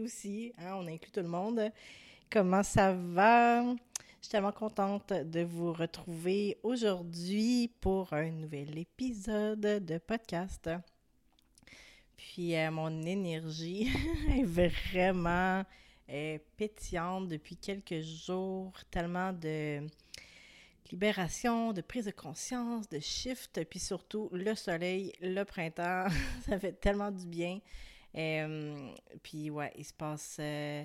aussi. Hein, on inclut tout le monde. Comment ça va? Je suis tellement contente de vous retrouver aujourd'hui pour un nouvel épisode de podcast. Puis euh, mon énergie est vraiment euh, pétillante depuis quelques jours, tellement de libération, de prise de conscience, de shift, puis surtout le soleil, le printemps, ça fait tellement du bien. Puis ouais, il se passe euh,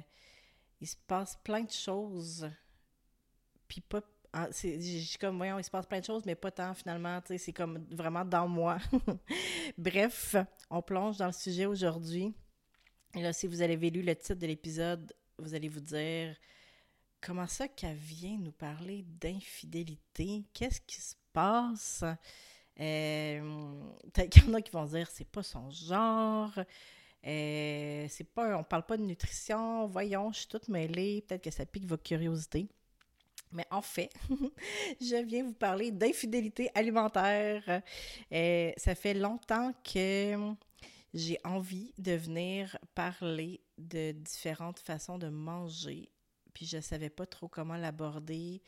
il se passe plein de choses. Puis pas comme voyons, il se passe plein de choses mais pas tant finalement, c'est comme vraiment dans moi. Bref, on plonge dans le sujet aujourd'hui. Et là si vous avez lu le titre de l'épisode, vous allez vous dire comment ça qu'elle vient nous parler d'infidélité? Qu'est-ce qui se passe? Euh, Peut-être qu'il y en a qui vont dire c'est pas son genre. Euh, c'est pas, on parle pas de nutrition. Voyons, je suis toute mêlée. Peut-être que ça pique votre curiosité. Mais en fait, je viens vous parler d'infidélité alimentaire. Euh, ça fait longtemps que j'ai envie de venir parler de différentes façons de manger puis je savais pas trop comment l'aborder.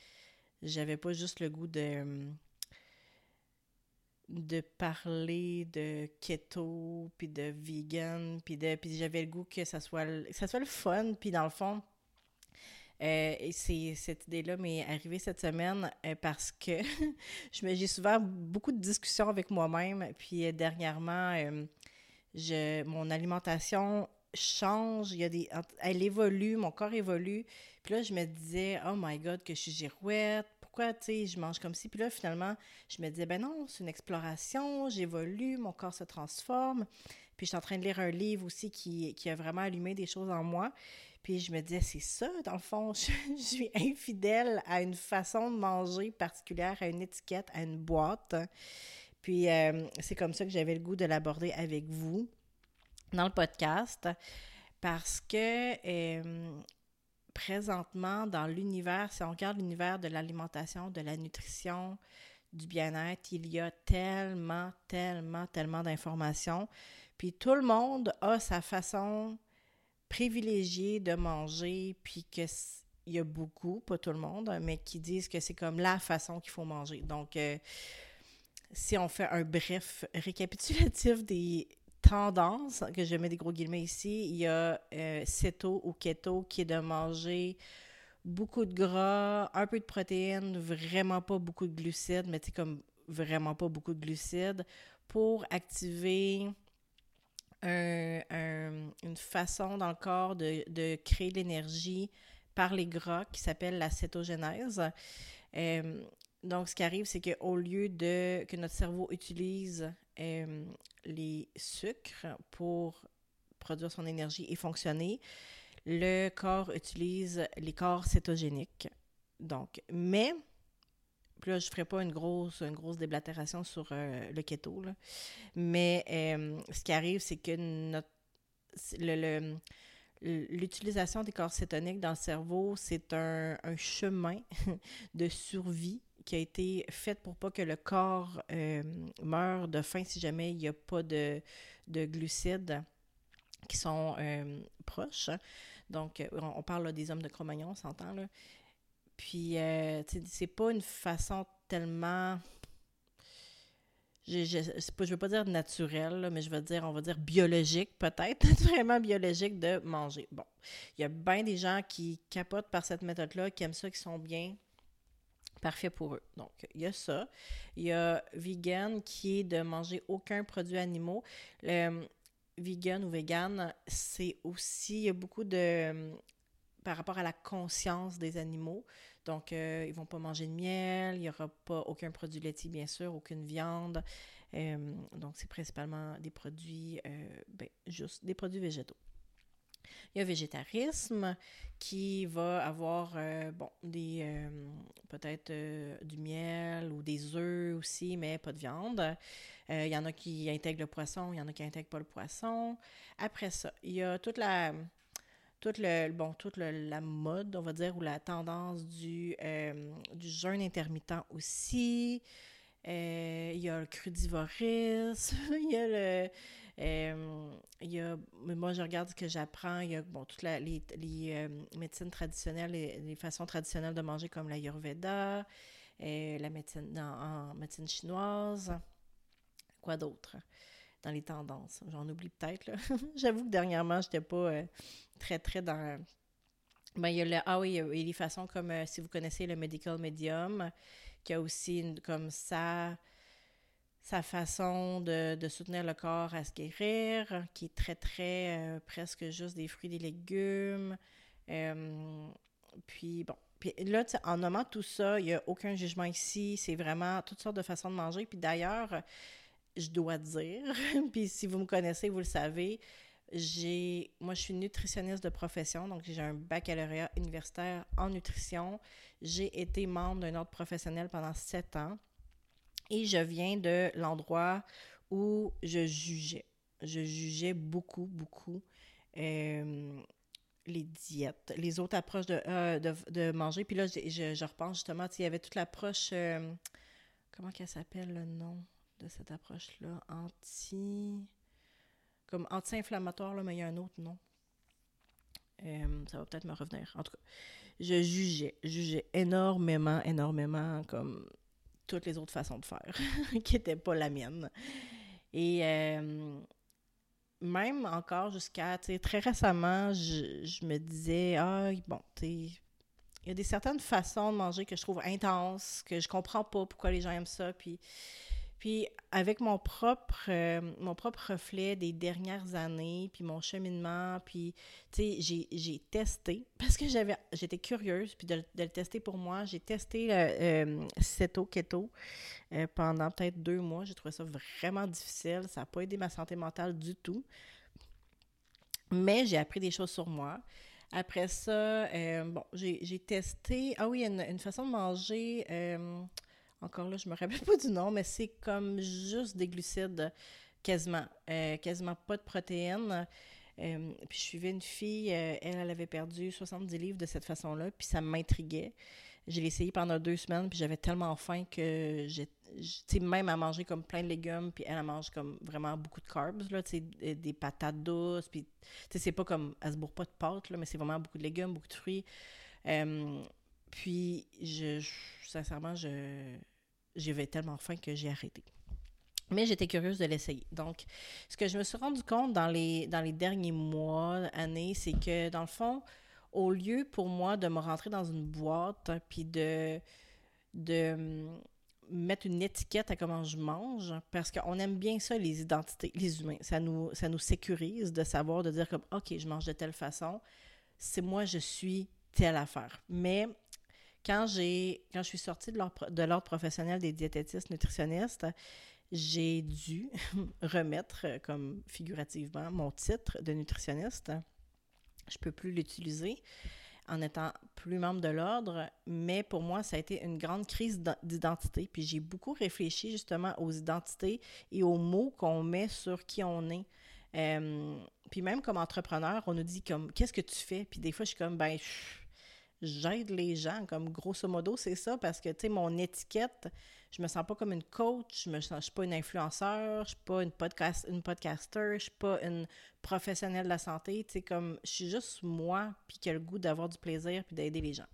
J'avais pas juste le goût de de parler de keto puis de vegan puis de puis j'avais le goût que ça soit le fun puis dans le fond euh, cette idée-là m'est arrivée cette semaine euh, parce que j'ai souvent beaucoup de discussions avec moi-même puis euh, dernièrement je mon alimentation change, il y a des, elle évolue, mon corps évolue. Puis là, je me disais, oh my God, que je suis girouette, pourquoi, tu sais, je mange comme ci. Puis là, finalement, je me disais, ben non, c'est une exploration, j'évolue, mon corps se transforme. Puis je suis en train de lire un livre aussi qui, qui a vraiment allumé des choses en moi. Puis je me disais, c'est ça, dans le fond, je, suis infidèle à une façon de manger particulière, à une étiquette, à une boîte. Puis euh, c'est comme ça que j'avais le goût de l'aborder avec vous dans le podcast parce que euh, présentement, dans l'univers, si on regarde l'univers de l'alimentation, de la nutrition, du bien-être, il y a tellement, tellement, tellement d'informations. Puis tout le monde a sa façon privilégiée de manger, puis qu'il y a beaucoup, pas tout le monde, mais qui disent que c'est comme la façon qu'il faut manger. Donc, euh, si on fait un bref récapitulatif des tendance, que je mets des gros guillemets ici, il y a euh, ou keto qui est de manger beaucoup de gras, un peu de protéines, vraiment pas beaucoup de glucides, mais tu comme vraiment pas beaucoup de glucides pour activer une façon dans le corps de, créer l'énergie par les gras qui s'appelle la cétogénèse. Euh, donc, ce qui arrive, c'est qu'au lieu de que notre cerveau utilise euh, les sucres pour produire son énergie et fonctionner, le corps utilise les corps cétogéniques. Donc, mais, puis là, je ne ferai pas une grosse, une grosse déblatération sur euh, le keto, mais euh, ce qui arrive, c'est que l'utilisation des corps cétoniques dans le cerveau, c'est un chemin de survie qui a été faite pour pas que le corps euh, meure de faim si jamais il n'y a pas de, glucides qui sont euh, proches. Donc, euh, on, parle des hommes de Cro-Magnon, on s'entend, là. Puis, c'est pas une façon tellement... Je, je, veux pas dire naturel, mais je veux dire, on va dire biologique peut-être, naturellement biologique de manger. Bon, il y a bien des gens qui capotent par cette méthode-là, qui aiment ça, qui sont bien parfait pour eux. Donc, il y a ça. Il y a vegan qui est de manger aucun produit animaux. Le vegan ou vegan, c'est aussi, il y a beaucoup de par rapport à la conscience des animaux. Donc, euh, ils vont pas manger de miel, il n'y aura pas aucun produit laitier, bien sûr, aucune viande. Euh, donc, c'est principalement des produits, euh, ben, juste des produits végétaux. Il y a végétarisme qui va avoir, euh, bon, des, euh, peut-être euh, du miel ou des œufs aussi, mais pas de viande. il y en a qui intègrent le poisson, il y en a qui intègrent pas le poisson. Après ça, il y a toute la, toute le, bon, toute la mode, on va dire, ou la tendance du, du jeûne intermittent aussi. il y a le crudivorisme, il y a le Euh, il y a, moi, je regarde ce que j'apprends. Il y a bon, toutes les, les médecines traditionnelles, les, les, façons traditionnelles de manger comme l'Ayurveda, la médecine en médecine chinoise. Quoi d'autre? Dans les tendances. J'en oublie peut-être. J'avoue que dernièrement, je n'étais pas très, très dans ben, il y a le, ah oui, il y a les façons comme, euh, si vous connaissez le Medical Medium, qui a aussi comme ça sa façon de, soutenir le corps à se guérir, qui est très, très euh, presque juste des fruits, des légumes. Euh, puis bon, puis là, en nommant tout ça, il n'y a aucun jugement ici. C'est vraiment toutes sortes de façons de manger. Puis d'ailleurs, je dois dire, puis si vous me connaissez, vous le savez, j'ai, moi, je suis nutritionniste de profession, donc j'ai un baccalauréat universitaire en nutrition. J'ai été membre d'un ordre professionnel pendant sept ans et je viens de l'endroit où je jugeais. Je jugeais beaucoup, beaucoup euh, les diètes, les autres approches de, euh, de, manger. Puis là, je, repense justement, il y avait toute l'approche, euh, comment qu'elle s'appelle le nom de cette approche-là? Anti comme anti-inflammatoire, mais il y a un autre nom. Ça va peut-être me revenir. En tout cas, je jugeais, jugeais énormément, énormément, comme toutes les autres façons de faire, qui n'étaient pas la mienne. Et euh, même encore jusqu'à, très récemment, je, me disais, ah, bon, tu il y a des certaines façons de manger que je trouve intenses, que je comprends pas pourquoi les gens aiment ça, puis puis avec mon propre, euh, mon propre reflet des dernières années, puis mon cheminement, puis tu sais, j'ai testé parce que j'avais j'étais curieuse, puis de, le tester pour moi. J'ai testé euh, Ceto Keto euh, pendant peut-être deux mois. J'ai trouvé ça vraiment difficile. Ça n'a pas aidé ma santé mentale du tout. Mais j'ai appris des choses sur moi. Après ça, bon, j'ai testé. Ah oui, une, une façon de manger encore là, je me rappelle pas du nom, mais c'est comme juste des glucides quasiment. Euh, quasiment pas de protéines. Euh, puis je suivais une fille, euh, elle, elle avait perdu 70 livres de cette façon-là, puis ça m'intriguait. Je l'ai essayé pendant deux semaines, puis j'avais tellement faim que j'ai, même à manger comme plein de légumes, puis elle, elle mange comme vraiment beaucoup de carbs, là, des, des patates douces, puis c'est pas comme, elle se bourre pas de pâtes, là, mais c'est vraiment beaucoup de légumes, beaucoup de fruits. Puis, je, sincèrement, je, j'avais tellement faim que j'ai arrêté. Mais j'étais curieuse de l'essayer. Donc, ce que je me suis rendu compte dans les, dans les derniers mois, années, c'est que dans le fond, au lieu pour moi de me rentrer dans une boîte puis de, de hum, mettre une étiquette à comment je mange, parce qu'on aime bien ça, les identités, les humains. Ça nous, ça nous sécurise de savoir, de dire comme, OK, je mange de telle façon, c'est moi, je suis telle affaire. Mais quand j'ai quand je suis sortie de l'ordre professionnel des diététistes nutritionnistes, j'ai dû remettre, euh, comme figurativement, mon titre de nutritionniste. Je peux plus l'utiliser en étant plus membre de l'ordre, mais pour moi, ça a été une grande crise d'identité. Puis j'ai beaucoup réfléchi justement aux identités et aux mots qu'on met sur qui on est. Euh, puis même comme entrepreneur, on nous dit comme qu'est-ce que tu fais? Puis des fois, je suis comme ben j'aide les gens, comme grosso modo, c'est ça, parce que, tu sais, mon étiquette, je me sens pas comme une coach, je me sens, suis pas une influenceur, je suis pas une, podcast, une podcaster, je suis pas une professionnelle de la santé, tu sais, comme, je suis juste moi, puis qui a le goût d'avoir du plaisir, puis d'aider les gens.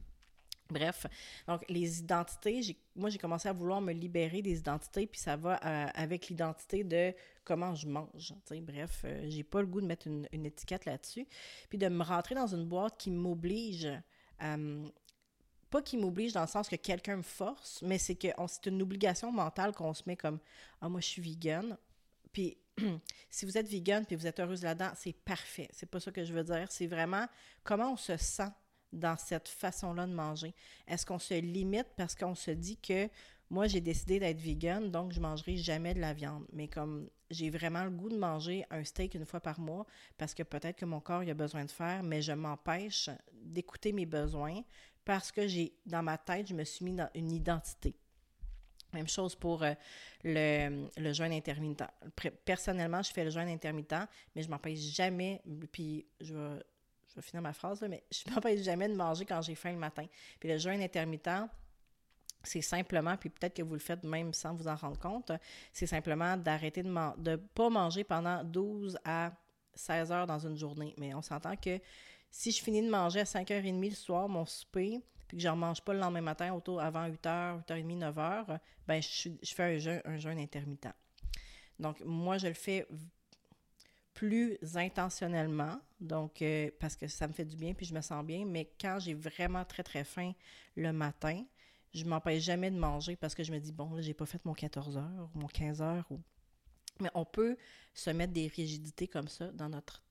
Bref, donc les identités, moi j'ai commencé à vouloir me libérer des identités, puis ça va euh, avec l'identité de comment je mange. Bref, euh, j'ai pas le goût de mettre une étiquette là-dessus, puis de me rentrer dans une boîte qui m'oblige euh, pas qu'il m'oblige dans le sens que quelqu'un me force, mais c'est que c'est une obligation mentale qu'on se met comme Ah, moi, je suis vegan. Puis, si vous êtes vegan puis vous êtes heureuse là-dedans, c'est parfait. C'est pas ça que je veux dire. C'est vraiment comment on se sent dans cette façon-là de manger. Est-ce qu'on se limite parce qu'on se dit que moi, j'ai décidé d'être vegan, donc je mangerai jamais de la viande. Mais comme j'ai vraiment le goût de manger un steak une fois par mois parce que peut-être que mon corps a besoin de faire, mais je m'empêche d'écouter mes besoins parce que j'ai dans ma tête, je me suis mis dans une identité. Même chose pour euh, le, le, jeûne intermittent. Personnellement, je fais le jeûne intermittent, mais je m'empêche jamais, puis je vais, je vais finir ma phrase, mais je m'empêche jamais de manger quand j'ai faim le matin. Puis le jeûne intermittent, c'est simplement, puis peut-être que vous le faites même sans vous en rendre compte, c'est simplement d'arrêter de ne pas manger pendant 12 à 16 heures dans une journée. Mais on s'entend que si je finis de manger à 5h30 le soir, mon souper, puis que je ne mange pas le lendemain matin, autour avant 8h, 8h30, 9h, ben je, je fais un jeûne, un intermittent. Donc, moi, je le fais plus intentionnellement, donc euh, parce que ça me fait du bien puis je me sens bien, mais quand j'ai vraiment très très faim le matin, je m'empêche jamais de manger parce que je me dis bon, là j'ai pas fait mon 14 heures ou mon 15 heures mais on peut se mettre des rigidités comme ça dans notre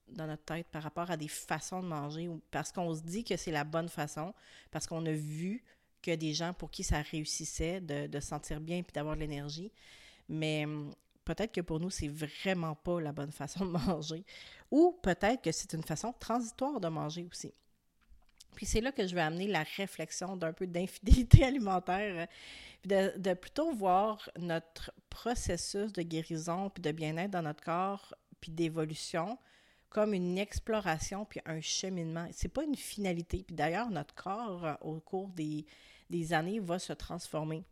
tête par rapport à des façons de manger parce qu'on se dit que c'est la bonne façon, parce qu'on a vu que des gens pour qui ça réussissait de, de se sentir bien puis d'avoir de l'énergie. Mais hum, peut-être que pour nous, c'est vraiment pas la bonne façon de manger. Ou peut-être que c'est une façon transitoire de manger aussi. Puis c'est là que je vais amener la réflexion d'un peu d'infidélité alimentaire, de, de, plutôt voir notre processus de guérison puis de bien-être dans notre corps puis d'évolution comme une exploration puis un cheminement. C'est pas une finalité. Puis d'ailleurs, notre corps, au cours des, des années, va se transformer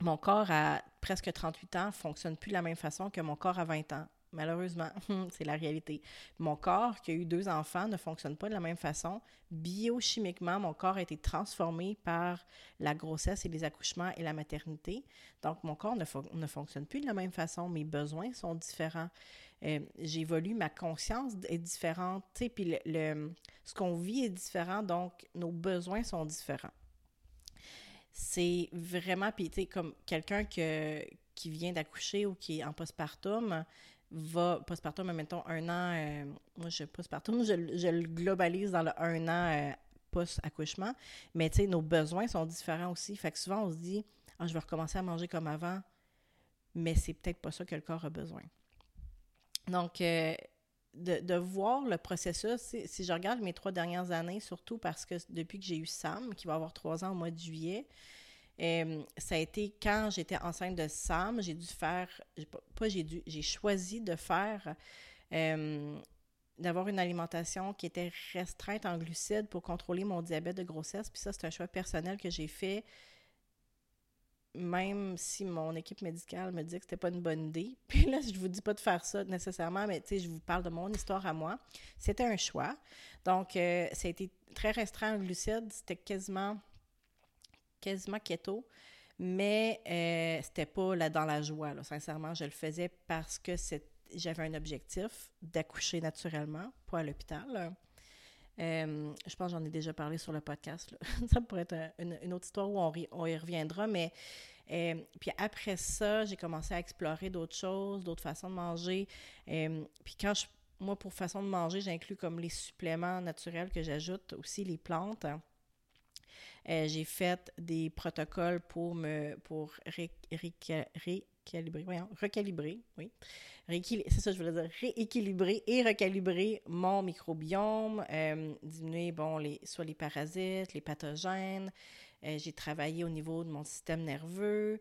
mon corps à presque 38 ans fonctionne plus de la même façon que mon corps à 20 ans. Malheureusement, c'est la réalité. Mon corps, qui a eu deux enfants, ne fonctionne pas de la même façon. Biochimiquement, mon corps a été transformé par la grossesse et les accouchements et la maternité. Donc, mon corps ne, ne fonctionne plus de la même façon. Mes besoins sont différents. Euh, j'évolue, ma conscience est différente. Puis ce qu'on vit est différent, donc nos besoins sont différents c'est vraiment, puis comme quelqu'un qui vient d'accoucher ou qui est en postpartum, va, postpartum, mettons un an, euh, moi je postpartum, je, je le globalise dans le un an euh, post-accouchement, mais tu sais, nos besoins sont différents aussi. Fait que souvent on se dit, ah, je vais recommencer à manger comme avant, mais c'est peut-être pas ça que le corps a besoin. Donc, euh, de, voir le processus, si, je regarde mes trois dernières années, surtout parce que depuis que j'ai eu Sam, qui va avoir trois ans au mois de juillet, euh, ça a été quand j'étais enceinte de Sam, j'ai dû faire, pas j'ai dû, j'ai choisi de faire, d'avoir une alimentation qui était restreinte en glucides pour contrôler mon diabète de grossesse. Puis ça, c'est un choix personnel que j'ai fait même si mon équipe médicale me dit que c'était pas une bonne idée, puis là, je vous dis pas de faire ça nécessairement, mais tu sais, je vous parle de mon histoire à moi. C'était un choix. Donc, euh, ça a été très restreint en glucides. C'était quasiment, quasiment keto, mais euh, c'était pas là dans la joie. Sincèrement, je le faisais parce que j'avais un objectif d'accoucher naturellement, pas à l'hôpital. Euh, je pense que j'en ai déjà parlé sur le podcast. ça pourrait être une, autre histoire où on, y reviendra, mais euh, puis après ça, j'ai commencé à explorer d'autres choses, d'autres façons de manger. Puis quand je, moi, pour façon de manger, j'inclus comme les suppléments naturels que j'ajoute, aussi les plantes. J'ai fait des protocoles pour me pour recalibrer, recalibrer, oui, c'est ça je voulais dire, rééquilibrer et recalibrer mon microbiome, euh, diminuer, bon, les, soit les parasites, les pathogènes. Euh, j'ai travaillé au niveau de mon système nerveux.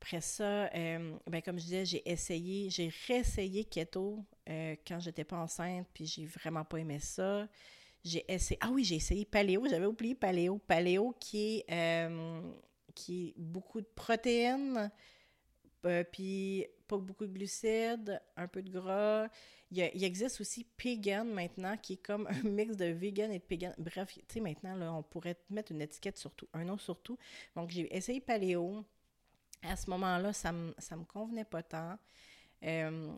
Après ça, euh, ben, comme je disais, j'ai essayé, j'ai réessayé keto quand j'étais pas enceinte, puis j'ai vraiment pas aimé ça. J'ai essayé, ah oui, j'ai essayé paléo, j'avais oublié paléo. Paléo qui est, qui est beaucoup de protéines, euh, puis pas beaucoup de glucides, un peu de gras. Il, existe aussi Pagan maintenant, qui est comme un mix de vegan et de pagan. Bref, tu sais, maintenant, là, on pourrait mettre une étiquette sur tout, un nom sur tout. Donc, j'ai essayé paléo. À ce moment-là, ça me, ça me convenait pas tant. Euh,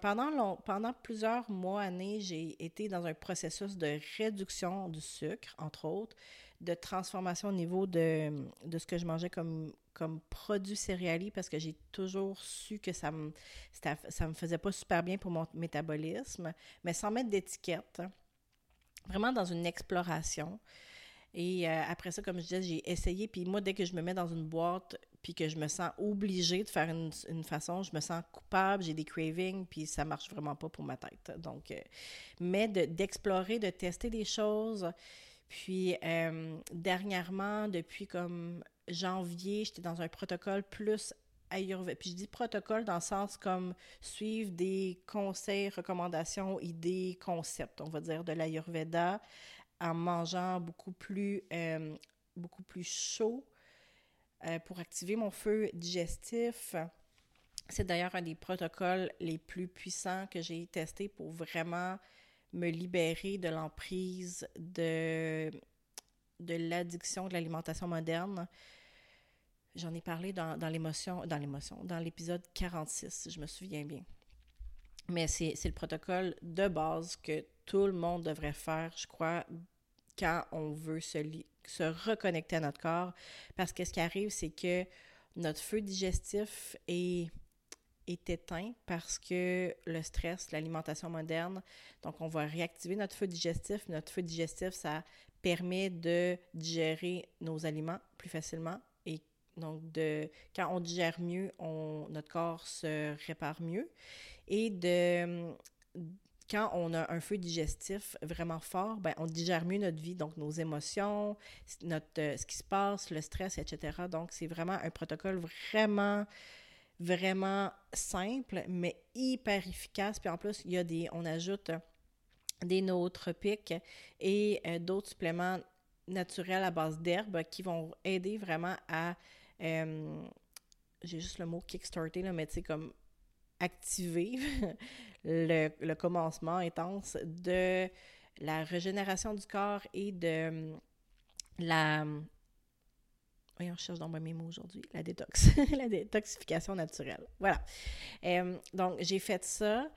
pendant, long, pendant plusieurs mois, années, j'ai été dans un processus de réduction du sucre, entre autres, de transformation au niveau de, de ce que je mangeais comme, comme produit céréalier parce que j'ai toujours su que ça me, me faisait pas super bien pour mon métabolisme, mais sans mettre d'étiquette. Vraiment dans une exploration. Et euh, après ça, comme je disais, j'ai essayé. Puis moi, dès que je me mets dans une boîte, puis que je me sens obligée de faire une, façon, je me sens coupable, j'ai des cravings, puis ça marche vraiment pas pour ma tête. Donc, euh, mais d'explorer, de, tester des choses. Puis, euh, dernièrement, depuis comme janvier, j'étais dans un protocole plus Ayurveda. Puis je dis protocole dans le sens comme suivre des conseils, recommandations, idées, concepts, on va dire, de l'Ayurveda en mangeant beaucoup plus, euh, beaucoup plus chaud, euh, pour activer mon feu digestif. C'est d'ailleurs un des protocoles les plus puissants que j'ai testé pour vraiment me libérer de l'emprise de, de l'addiction de l'alimentation moderne. J'en ai parlé dans, dans l'émotion, dans l'émotion, dans l'épisode 46, si je me souviens bien. Mais c'est le protocole de base que tout le monde devrait faire, je crois, quand on veut se, se reconnecter à notre corps. Parce que ce qui arrive, c'est que notre feu digestif est, éteint parce que le stress, l'alimentation moderne, donc on va réactiver notre feu digestif. Notre feu digestif, ça permet de digérer nos aliments plus facilement. Et donc, de, quand on digère mieux, notre corps se répare mieux. Et de quand on a un feu digestif vraiment fort, ben, on digère mieux notre vie, donc nos émotions, notre, euh, ce qui se passe, le stress, etc. Donc, c'est vraiment un protocole vraiment, vraiment simple, mais hyper efficace. Puis en plus, il y a des, on ajoute des nootropiques et euh, d'autres suppléments naturels à base d'herbes qui vont aider vraiment à, euh, j'ai juste le mot kickstarter, là, mais tu comme activer le, commencement intense de la régénération du corps et de hum, la... Voyons, je cherche dans mes mots aujourd'hui. La détox. la détoxification naturelle. Voilà. Hum, donc, j'ai fait ça.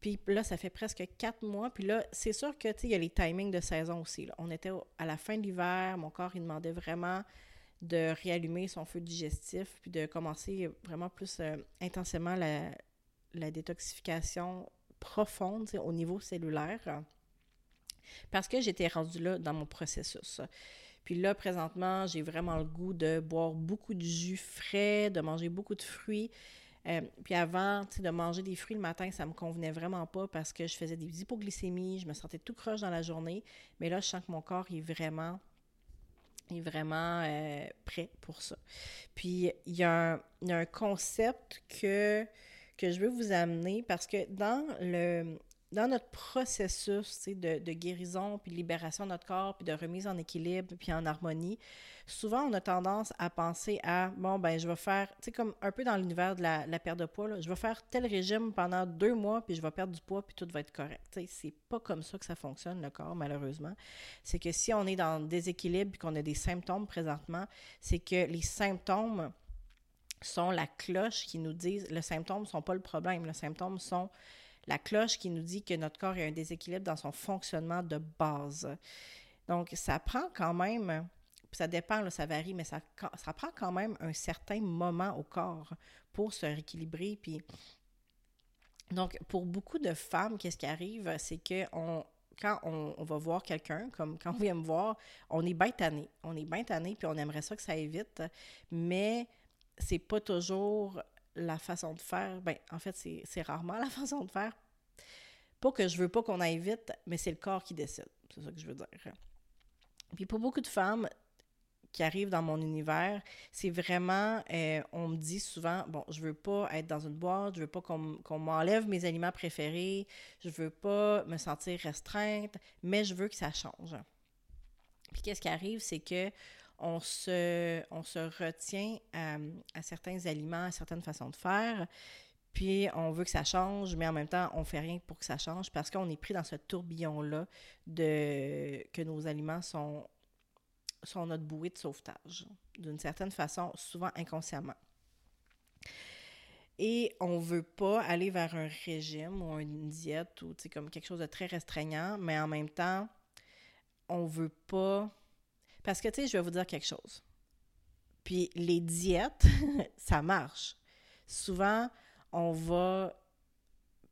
Puis là, ça fait presque quatre mois. Puis là, c'est sûr que, tu sais, il y a les timings de saison aussi. On était à la fin de l'hiver. Mon corps, il demandait vraiment de réallumer son feu digestif, puis de commencer vraiment plus euh, intensément la, la détoxification profonde au niveau cellulaire parce que j'étais rendue là dans mon processus. Puis là, présentement, j'ai vraiment le goût de boire beaucoup de jus frais, de manger beaucoup de fruits. Euh, puis avant, de manger des fruits le matin, ça me convenait vraiment pas parce que je faisais des hypoglycémies, je me sentais tout croche dans la journée. Mais là, je sens que mon corps est vraiment, est vraiment euh, prêt pour ça. Puis il y, a un concept que que je veux vous amener parce que dans le dans notre processus de, guérison, puis de libération de notre corps, puis de remise en équilibre, puis en harmonie, souvent on a tendance à penser à, bon, ben je vais faire, tu sais, comme un peu dans l'univers de la, perte de poids, là, je vais faire tel régime pendant deux mois, puis je vais perdre du poids, puis tout va être correct. C'est pas comme ça que ça fonctionne, le corps, malheureusement. C'est que si on est dans le déséquilibre, puis qu'on a des symptômes présentement, c'est que les symptômes sont la cloche qui nous dit, le symptôme ne sont pas le problème, le symptôme sont la cloche qui nous dit que notre corps a un déséquilibre dans son fonctionnement de base. Donc, ça prend quand même, ça dépend, ça varie, mais ça, ça prend quand même un certain moment au corps pour se rééquilibrer. Puis, donc, pour beaucoup de femmes, qu'est-ce qui arrive, c'est que on, quand on, on, va voir quelqu'un, comme quand on vient me voir, on est bien tanné. On est bien tanné, puis on aimerait ça que ça aille vite, mais c'est pas toujours la façon de faire. Ben, en fait, c'est rarement la façon de faire. Pas que je veux pas qu'on aille vite, mais c'est le corps qui décide. C'est ça que je veux dire. Puis pour beaucoup de femmes qui arrivent dans mon univers, c'est vraiment, euh, on me dit souvent, bon, je veux pas être dans une boîte, je veux pas qu'on m'enlève mes aliments préférés, je veux pas me sentir restreinte, mais je veux que ça change. Puis qu'est-ce qui arrive, c'est que on se, retient à, certains aliments, à certaines façons de faire, puis on veut que ça change, mais en même temps, on fait rien pour que ça change parce qu'on est pris dans ce tourbillon-là de que nos aliments sont, notre bouée de sauvetage, d'une certaine façon, souvent inconsciemment. Et on veut pas aller vers un régime ou une diète ou comme quelque chose de très restreignant, mais en même temps, on veut pas parce que, tu sais, je vais vous dire quelque chose. Puis les diètes, ça marche. Souvent, on va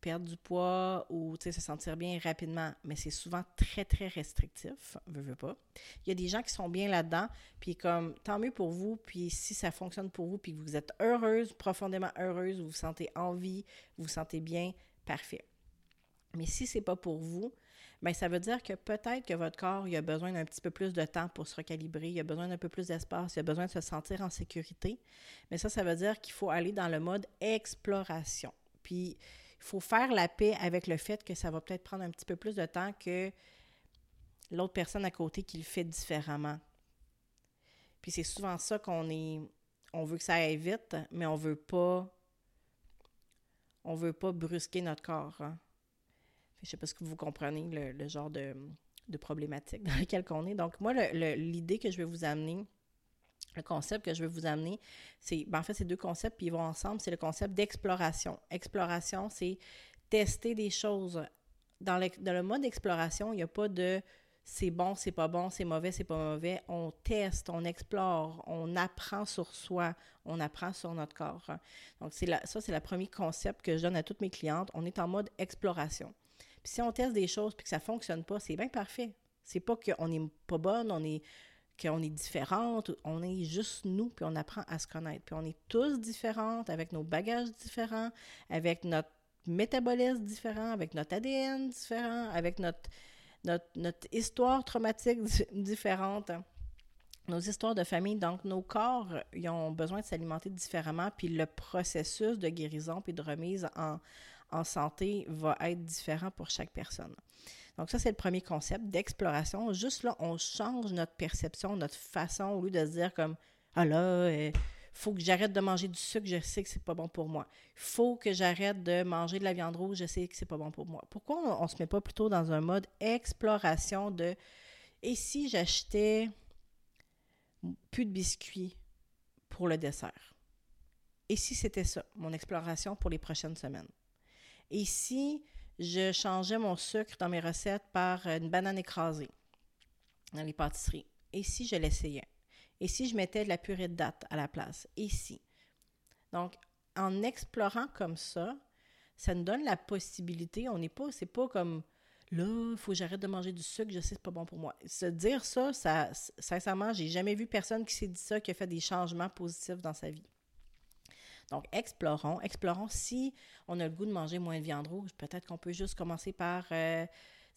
perdre du poids ou se sentir bien rapidement, mais c'est souvent très, très restrictif, veux, veux pas. Il y a des gens qui sont bien là-dedans, puis comme, tant mieux pour vous, puis si ça fonctionne pour vous, puis que vous êtes heureuse, profondément heureuse, vous vous sentez en vie, vous vous sentez bien, parfait. Mais si c'est pas pour vous, bien, ça veut dire que peut-être que votre corps a besoin d'un petit peu plus de temps pour se recalibrer, il a besoin d'un peu plus d'espace, il a besoin de se sentir en sécurité. Mais ça, ça veut dire qu'il faut aller dans le mode exploration. Puis, il faut faire la paix avec le fait que ça va peut-être prendre un petit peu plus de temps que l'autre personne à côté qui le fait différemment. Puis c'est souvent ça qu'on est on veut que ça aille vite, mais on veut pas on veut pas brusquer notre corps. Hein. Je sais pas si vous comprenez le, genre de, problématique dans laquelle on est. Donc, moi, l'idée que je vais vous amener, le concept que je vais vous amener, c'est, ben, en fait, c'est deux concepts, puis ils vont ensemble, c'est le concept d'exploration. Exploration, c'est tester des choses. Dans le, mode d'exploration, il n'y a pas de c'est bon, c'est pas bon, c'est mauvais, c'est pas mauvais. On teste, on explore, on apprend sur soi, on apprend sur notre corps. Donc, ça, c'est le premier concept que je donne à toutes mes clientes. On est en mode exploration. Puis si on teste des choses puis que ça fonctionne pas, c'est bien parfait. C'est pas qu'on n'est pas bonne, on est qu'on est différente, on est juste nous, puis on apprend à se connaître. Puis on est tous différentes, avec nos bagages différents, avec notre métabolisme différent, avec notre ADN différent, avec notre notre, histoire traumatique différente, nos histoires de famille. Donc, nos corps, ils ont besoin de s'alimenter différemment, puis le processus de guérison puis de remise en, en santé va être différent pour chaque personne. Donc, ça, c'est le premier concept d'exploration. Juste là, on change notre perception, notre façon, au lieu de se dire comme, ah là, euh, faut que j'arrête de manger du sucre, je sais que c'est pas bon pour moi. Il faut que j'arrête de manger de la viande rouge, je sais que c'est pas bon pour moi. Pourquoi on, ne se met pas plutôt dans un mode exploration de et si j'achetais plus de biscuits pour le dessert? Et si c'était ça, mon exploration pour les prochaines semaines? Et si je changeais mon sucre dans mes recettes par une banane écrasée dans les pâtisseries? Et si je l'essayais? Et si je mettais de la purée de date à la place? Et si? Donc, en explorant comme ça, ça nous donne la possibilité, on n'est pas, c'est pas comme là, il faut que j'arrête de manger du sucre, je sais c'est pas bon pour moi. Se dire ça, ça sincèrement, j'ai jamais vu personne qui s'est dit ça, qui a fait des changements positifs dans sa vie. Donc, explorons, explorons si on a le goût de manger moins de viande rouge. Peut-être qu'on peut juste commencer par euh,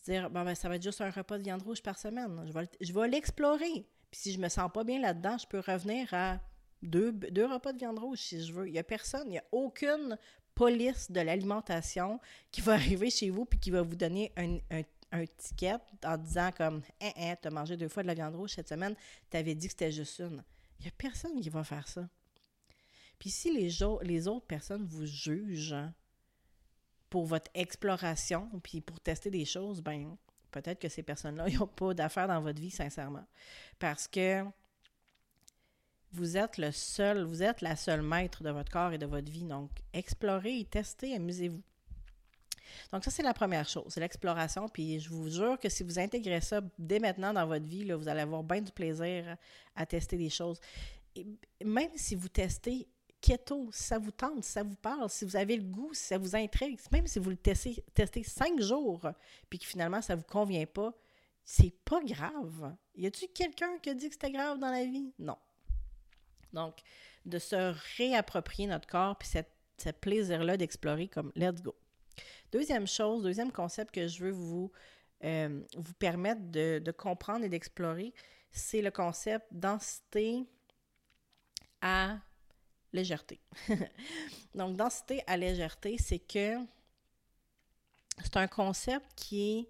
dire, ben, ça va être juste un repas de viande rouge par semaine. Je vais, l'explorer. Puis si je me sens pas bien là-dedans, je peux revenir à deux, repas de viande rouge si je veux. Il n'y a personne, il n'y a aucune police de l'alimentation qui va arriver chez vous puis qui va vous donner un, un, ticket en disant comme Hein, hein, as mangé deux fois de la viande rouge cette semaine, tu avais dit que c'était juste une. Il n'y a personne qui va faire ça. Puis si les, autres personnes vous jugent pour votre exploration puis pour tester des choses, ben peut-être que ces personnes-là n'ont pas d'affaires dans votre vie, sincèrement. Parce que vous êtes le seul, vous êtes la seule maître de votre corps et de votre vie. Donc, explorez testez, amusez-vous. Donc, ça, c'est la première chose, c'est l'exploration. Puis, je vous jure que si vous intégrez ça dès maintenant dans votre vie, vous allez avoir bien du plaisir à tester des choses. Même si vous testez keto, si ça vous tente, si ça vous parle, si vous avez le goût, si ça vous intrigue, même si vous le testez, testez cinq jours, puis que finalement ça ne vous convient pas, c'est pas grave. Y a-t-il quelqu'un qui a dit que c'était grave dans la vie? Non. Donc, de se réapproprier notre corps, puis ce plaisir-là d'explorer comme let's go. Deuxième chose, deuxième concept que je veux vous, euh, permettre de, de comprendre et d'explorer, c'est le concept densité à légèreté. Donc, densité à légèreté, c'est que c'est un concept qui est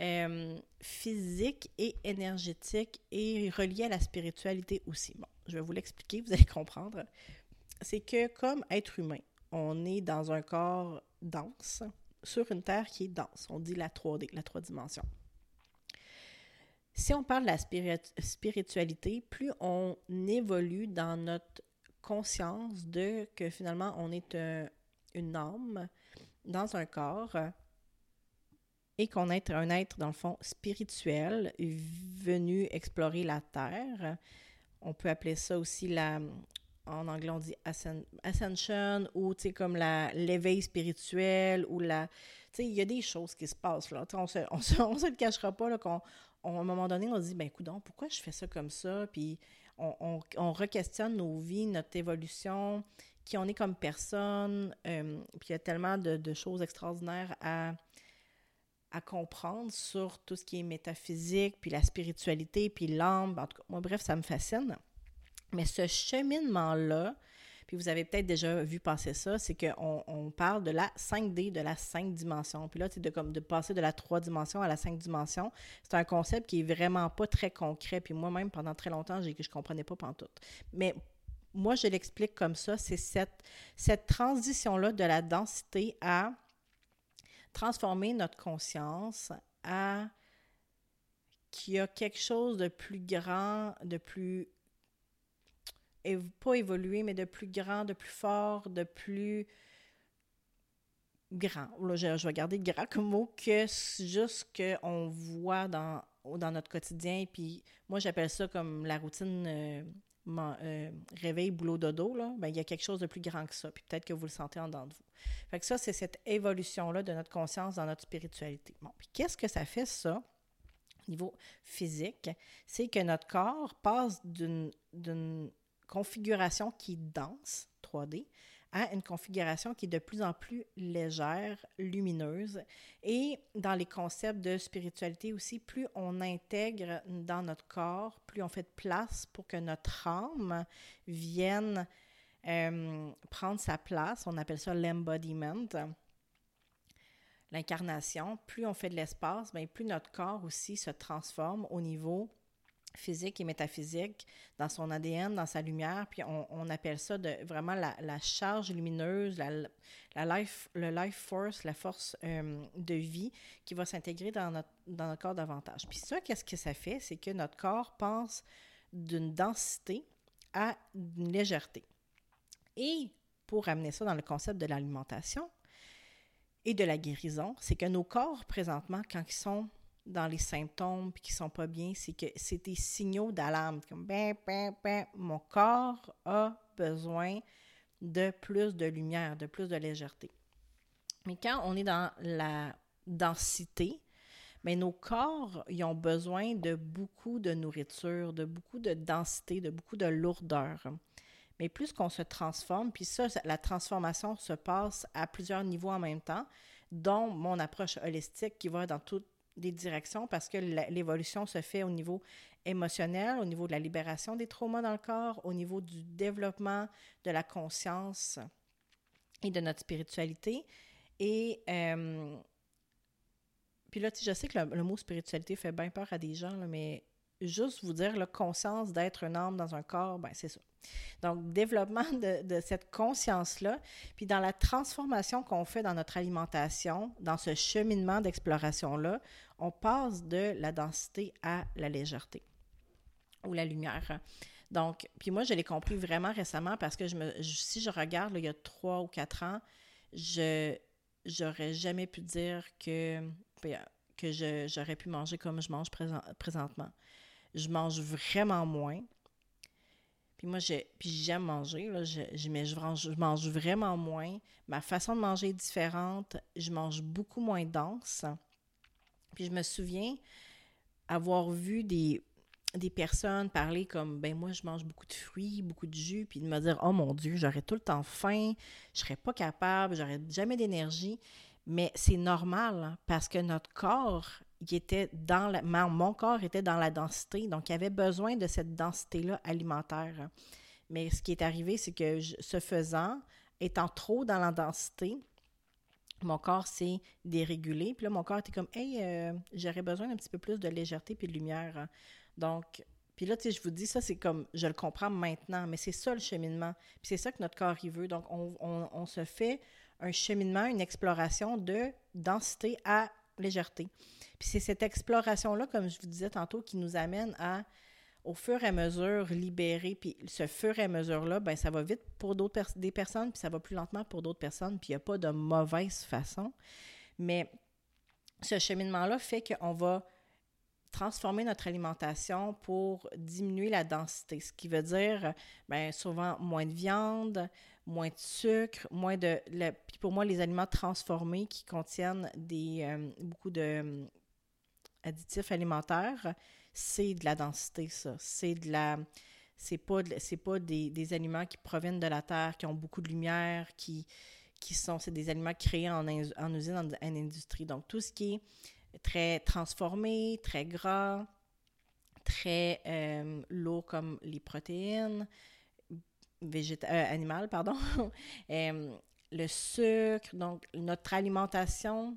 euh, physique et énergétique et relié à la spiritualité aussi. Bon, je vais vous l'expliquer, vous allez comprendre. C'est que comme être humain, on est dans un corps dense sur une terre qui est dense. On dit la 3D, la 3 dimensions. Si on parle de la spiritualité, plus on évolue dans notre conscience de que finalement on est une âme dans un corps et qu'on est un être, dans le fond, spirituel, venu explorer la Terre. On peut appeler ça aussi la, en anglais on dit ascension ou tu sais comme l'éveil spirituel ou la tu sais il y a des choses qui se passent là on se, on se, on se le cachera pas là qu'on à un moment donné on se dit ben coudon pourquoi je fais ça comme ça? Puis on, on, re-questionne nos vies, notre évolution, qui on est comme personne. Euh, puis il y a tellement de, choses extraordinaires à, à comprendre sur tout ce qui est métaphysique, puis la spiritualité, puis l'âme. En tout cas, moi, bref, ça me fascine. Mais ce cheminement-là, puis vous avez peut-être déjà vu passer ça, c'est qu'on on parle de la 5D, de la 5 dimensions. Puis là, c'est de, comme de passer de la 3 dimensions à la 5 dimensions. C'est un concept qui est vraiment pas très concret. Puis moi-même, pendant très longtemps, je ne comprenais pas tout. Mais moi, je l'explique comme ça, c'est cette, cette transition-là de la densité à transformer notre conscience, à qu'il y a quelque chose de plus grand, de plus pas évolué, mais de plus grand, de plus fort, de plus grand. Là, je, vais garder grand comme mot que juste qu'on voit dans, dans notre quotidien. Puis moi, j'appelle ça comme la routine euh, euh, réveil, boulot, dodo. Là. Ben, il y a quelque chose de plus grand que ça. Puis peut-être que vous le sentez en dedans de vous. Fait que ça, c'est cette évolution-là de notre conscience dans notre spiritualité. Bon, puis qu'est-ce que ça fait, ça? au niveau physique, c'est que notre corps passe d'une configuration qui est dense, 3D, à une configuration qui est de plus en plus légère, lumineuse. Et dans les concepts de spiritualité aussi, plus on intègre dans notre corps, plus on fait de place pour que notre âme vienne euh, prendre sa place. On appelle ça l'embodiment, l'incarnation. Plus on fait de l'espace, bien, plus notre corps aussi se transforme au niveau physique et métaphysique dans son ADN, dans sa lumière, puis on, appelle ça vraiment la, charge lumineuse, la, life, le life force, la force euh, de vie qui va s'intégrer dans notre, corps davantage. Puis ça, qu'est-ce que ça fait? C'est que notre corps pense d'une densité à une légèreté. Et pour amener ça dans le concept de l'alimentation et de la guérison, c'est que nos corps, présentement, quand ils sont dans les symptômes puis qui sont pas bien, c'est que c'est des signaux d'alarme. Comme ben, ben, ben, mon corps a besoin de plus de lumière, de plus de légèreté. Mais quand on est dans la densité, mais nos corps, ils ont besoin de beaucoup de nourriture, de beaucoup de densité, de beaucoup de lourdeur. Mais plus qu'on se transforme, puis ça, la transformation se passe à plusieurs niveaux en même temps, dont mon approche holistique qui va dans tout, des directions parce que l'évolution se fait au niveau émotionnel, au niveau de la libération des traumas dans le corps, au niveau du développement de la conscience et de notre spiritualité. Et euh, puis là, je sais que le, mot spiritualité fait bien peur à des gens, mais juste vous dire la conscience d'être un âme dans un corps, ben c'est ça. Donc, développement de, cette conscience-là, puis dans la transformation qu'on fait dans notre alimentation, dans ce cheminement d'exploration-là, on passe de la densité à la légèreté ou la lumière. Donc, puis moi, je l'ai compris vraiment récemment parce que je si je regarde, il y a trois ou quatre ans, je j'aurais jamais pu dire que, que j'aurais pu manger comme je mange présentement. Je mange vraiment moins. Puis moi, j'aime manger, là, je, mais je mange, je mange vraiment moins. Ma façon de manger est différente. Je mange beaucoup moins dense. Puis je me souviens avoir vu des, des personnes parler comme ben moi je mange beaucoup de fruits, beaucoup de jus, puis de me dire oh mon dieu, j'aurais tout le temps faim, je serais pas capable, j'aurais jamais d'énergie. Mais c'est normal hein, parce que notre corps, il était dans la, mon corps était dans la densité, donc il avait besoin de cette densité-là alimentaire. Mais ce qui est arrivé, c'est que ce faisant, étant trop dans la densité, mon corps s'est dérégulé. Puis là, mon corps était comme, hey, euh, j'aurais besoin d'un petit peu plus de légèreté puis de lumière. Donc, puis là, tu sais, je vous dis, ça, c'est comme, je le comprends maintenant, mais c'est ça le cheminement. Puis c'est ça que notre corps, il veut. Donc, on, on, se fait un cheminement, une exploration de densité à légèreté. Puis c'est cette exploration-là, comme je vous disais tantôt, qui nous amène à au fur et à mesure libérer, puis ce fur et à mesure-là, ben ça va vite pour d'autres des personnes, puis ça va plus lentement pour d'autres personnes, puis il n'y a pas de mauvaise façon. Mais ce cheminement-là fait qu'on va transformer notre alimentation pour diminuer la densité, ce qui veut dire bien, souvent moins de viande, moins de sucre, moins de... puis pour moi, les aliments transformés qui contiennent des, euh, beaucoup de euh, additifs alimentaires, c'est de la densité, ça. C'est de la. C'est pas, pas des, des, aliments qui proviennent de la terre, qui ont beaucoup de lumière, qui, qui sont. C'est des aliments créés en, en usine, en, industrie. Donc, tout ce qui est très transformé, très gras, très euh, lourd comme les protéines, euh, animales, pardon. Euh, le sucre, donc notre alimentation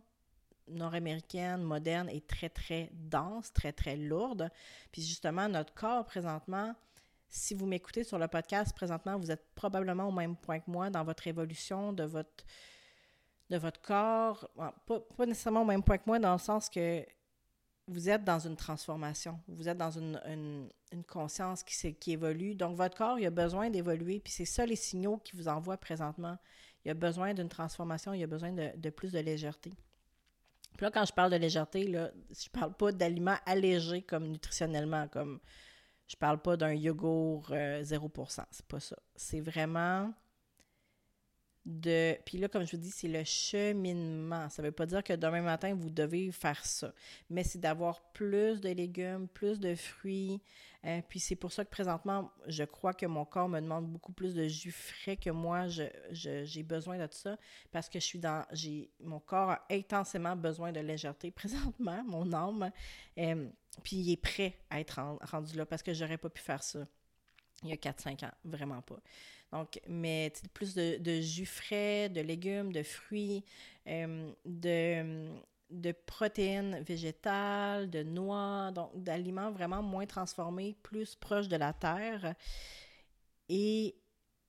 nord-américaine, moderne, est très, très dense, très, très lourde. Puis justement, notre corps, présentement, si vous m'écoutez sur le podcast présentement, vous êtes probablement au même point que moi dans votre évolution de votre, de votre corps. Pas, pas nécessairement au même point que moi dans le sens que vous êtes dans une transformation, vous êtes dans une, conscience qui, évolue. Donc, votre corps, il a besoin d'évoluer, puis c'est ça les signaux qu'il vous envoie présentement. Il a besoin d'une transformation, il a besoin de, plus de légèreté. Puis là, quand je parle de légèreté, là, je parle pas d'aliments allégés comme nutritionnellement, comme je parle pas d'un yogourt 0%, euh, c'est pas ça. C'est vraiment de. Puis là, comme je vous dis, c'est le cheminement. Ça ne veut pas dire que demain matin, vous devez faire ça. Mais c'est d'avoir plus de légumes, plus de fruits. Euh, puis c'est pour ça que présentement, je crois que mon corps me demande beaucoup plus de jus frais que moi. J'ai besoin de ça parce que je suis dans. j'ai Mon corps a intensément besoin de légèreté présentement, mon âme. Euh, puis il est prêt à être rendu là parce que j'aurais pas pu faire ça il y a 4-5 ans. Vraiment pas. Donc, mais plus de, jus frais, de légumes, de fruits, euh, de, de protéines végétales, de noix, donc d'aliments vraiment moins transformés, plus proches de la terre. Et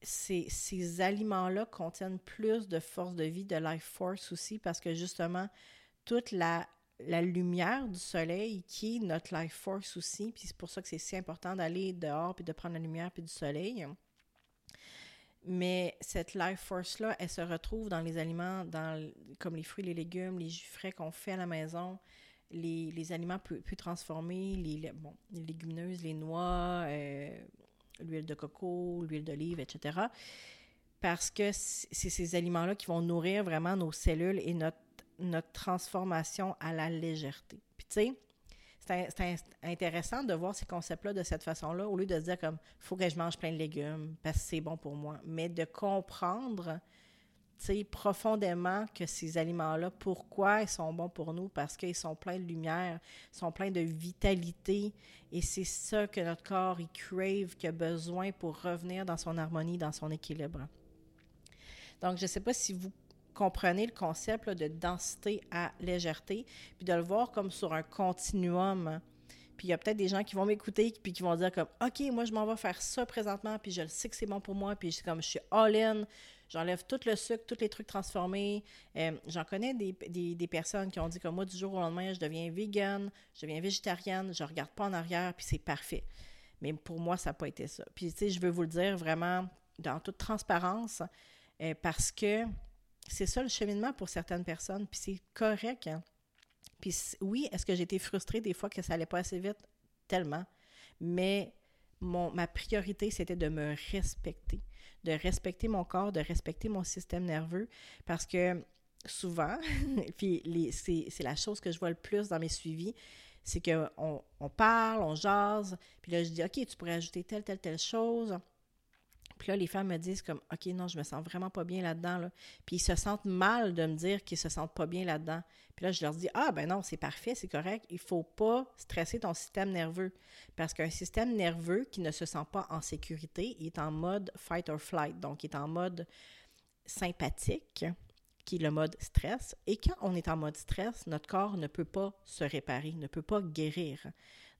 ces, ces aliments-là contiennent plus de force de vie, de life force aussi, parce que justement, toute la, la lumière du soleil qui est notre life force aussi, puis c'est pour ça que c'est si important d'aller dehors puis de prendre la lumière puis du soleil. Mais cette life force-là, elle se retrouve dans les aliments, dans, comme les fruits, les légumes, les jus frais qu'on fait à la maison, les, les aliments plus, transformés, les, bon, les légumineuses, les noix, euh, l'huile de coco, l'huile d'olive, etc. Parce que c'est ces aliments-là qui vont nourrir vraiment nos cellules et notre, notre transformation à la légèreté. Puis tu sais, c'est intéressant de voir ces concepts-là de cette façon-là, au lieu de se dire comme faut que je mange plein de légumes parce que c'est bon pour moi, mais de comprendre profondément que ces aliments-là, pourquoi ils sont bons pour nous, parce qu'ils sont pleins de lumière, sont pleins de vitalité, et c'est ça que notre corps, il crave, qu'il a besoin pour revenir dans son harmonie, dans son équilibre. Donc, je ne sais pas si vous comprenez le concept de densité à légèreté, puis de le voir comme sur un continuum. Puis il y a peut-être des gens qui vont m'écouter puis qui vont dire comme OK, moi je m'en vais faire ça présentement, puis je le sais que c'est bon pour moi, puis c'est comme je suis all-in, j'enlève tout le sucre, tous les trucs transformés. Euh, j'en connais des, des, personnes qui ont dit comme moi du jour au lendemain, je deviens vegan, je deviens végétarienne, je regarde pas en arrière, puis c'est parfait. Mais pour moi, ça n'a pas été ça. Puis tu sais, je veux vous le dire vraiment dans toute transparence, euh, parce que c'est ça le cheminement pour certaines personnes, puis c'est correct. Hein. Puis oui, est-ce que j'ai été frustrée des fois que ça allait pas assez vite? Tellement. Mais ma priorité, c'était de me respecter, de respecter mon corps, de respecter mon système nerveux, parce que souvent, puis c'est la chose que je vois le plus dans mes suivis, c'est qu'on on parle, on jase, puis là, je dis, OK, tu pourrais ajouter telle, telle, telle chose. Puis là, les femmes me disent comme OK, non, je me sens vraiment pas bien là-dedans. Là. Puis ils se sentent mal de me dire qu'ils se sentent pas bien là-dedans. Puis là, je leur dis Ah ben non, c'est parfait, c'est correct. Il faut pas stresser ton système nerveux. Parce qu'un système nerveux qui ne se sent pas en sécurité, est en mode fight or flight. Donc, il est en mode sympathique, qui est le mode stress. Et quand on est en mode stress, notre corps ne peut pas se réparer, ne peut pas guérir.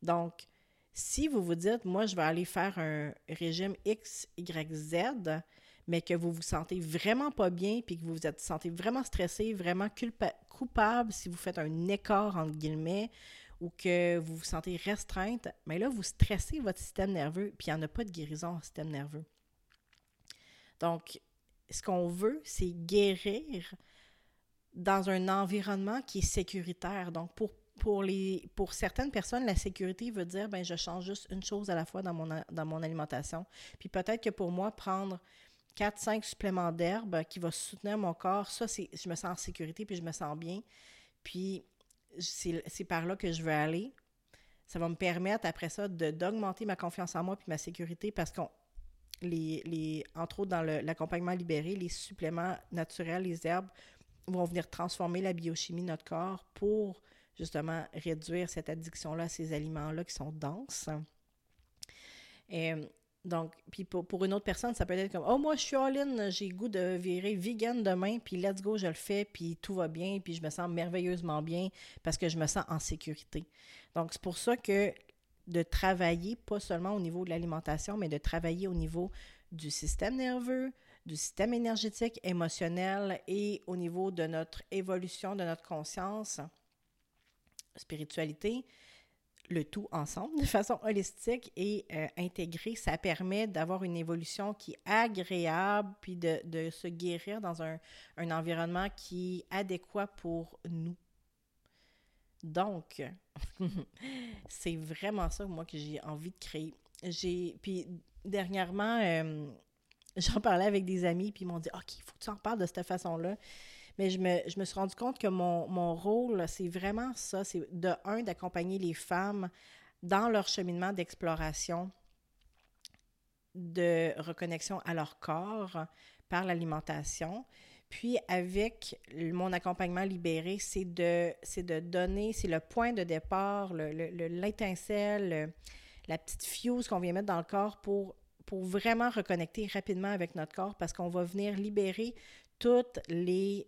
Donc, si vous vous dites, moi, je vais aller faire un régime X, Y, Z, mais que vous vous sentez vraiment pas bien, puis que vous vous êtes sentez vraiment stressé, vraiment coupable si vous faites un écart, entre guillemets, ou que vous vous sentez restreinte, mais là, vous stressez votre système nerveux, puis il n'y en a pas de guérison en système nerveux. Donc, ce qu'on veut, c'est guérir dans un environnement qui est sécuritaire. Donc, pour pour, les, pour certaines personnes, la sécurité veut dire, ben je change juste une chose à la fois dans mon, dans mon alimentation. Puis peut-être que pour moi, prendre 4-5 suppléments d'herbe qui va soutenir mon corps, ça, c'est, je me sens en sécurité, puis je me sens bien. Puis c'est, par là que je veux aller. Ça va me permettre, après ça, de, d'augmenter ma confiance en moi puis ma sécurité parce qu'on les, les, entre autres dans l'accompagnement libéré, les suppléments naturels, les herbes, vont venir transformer la biochimie de notre corps pour justement réduire cette addiction-là ces aliments-là qui sont denses. Et, donc, puis pour, pour, une autre personne, ça peut être comme Oh, moi, je suis all-in, j'ai goût de virer vegan demain, puis let's go, je le fais, puis tout va bien, puis je me sens merveilleusement bien parce que je me sens en sécurité. Donc, c'est pour ça que de travailler, pas seulement au niveau de l'alimentation, mais de travailler au niveau du système nerveux, du système énergétique, émotionnel et au niveau de notre évolution, de notre conscience, spiritualité, le tout ensemble de façon holistique et euh, intégrée, ça permet d'avoir une évolution qui est agréable, puis de, se guérir dans un, un, environnement qui est adéquat pour nous. Donc, c'est vraiment ça, moi, que j'ai envie de créer. J'ai, puis dernièrement, euh, j'en parlais avec des amis, puis ils m'ont dit, OK, il faut que tu en parles de cette façon-là. Mais je me, je me, suis rendu compte que mon, mon rôle, c'est vraiment ça. C'est de un, d'accompagner les femmes dans leur cheminement d'exploration, de reconnexion à leur corps par l'alimentation. Puis avec mon accompagnement libéré, c'est de, de donner, c'est le point de départ, l'étincelle, le, le, la petite fuse qu'on vient mettre dans le corps pour, pour vraiment reconnecter rapidement avec notre corps parce qu'on va venir libérer toutes les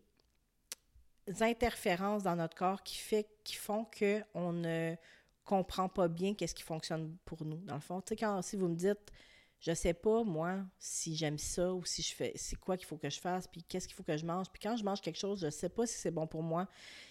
interférences dans notre corps qui, fait, qui font qu'on ne comprend pas bien qu'est-ce qui fonctionne pour nous. Dans le fond, tu sais, quand si vous me dites, je sais pas, moi, si j'aime ça ou si je fais, c'est quoi qu'il faut que je fasse, puis qu'est-ce qu'il faut que je mange. Puis quand je mange quelque chose, je sais pas si c'est bon pour moi.